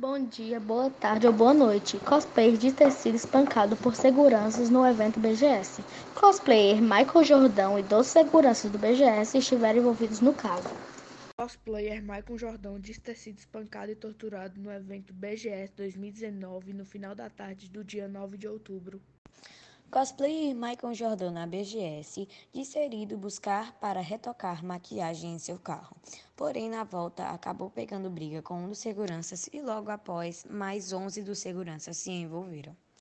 Bom dia, boa tarde ou boa noite. Cosplayer de ter sido espancado por seguranças no evento BGS. Cosplayer Michael Jordão e 12 seguranças do BGS estiveram envolvidos no caso. Cosplayer Michael Jordão diz ter sido espancado e torturado no evento BGS 2019 no final da tarde do dia 9 de outubro. Cosplayer Michael Jordan na BGS disse ter ido buscar para retocar maquiagem em seu carro. Porém, na volta, acabou pegando briga com um dos seguranças e logo após, mais 11 dos seguranças se envolveram.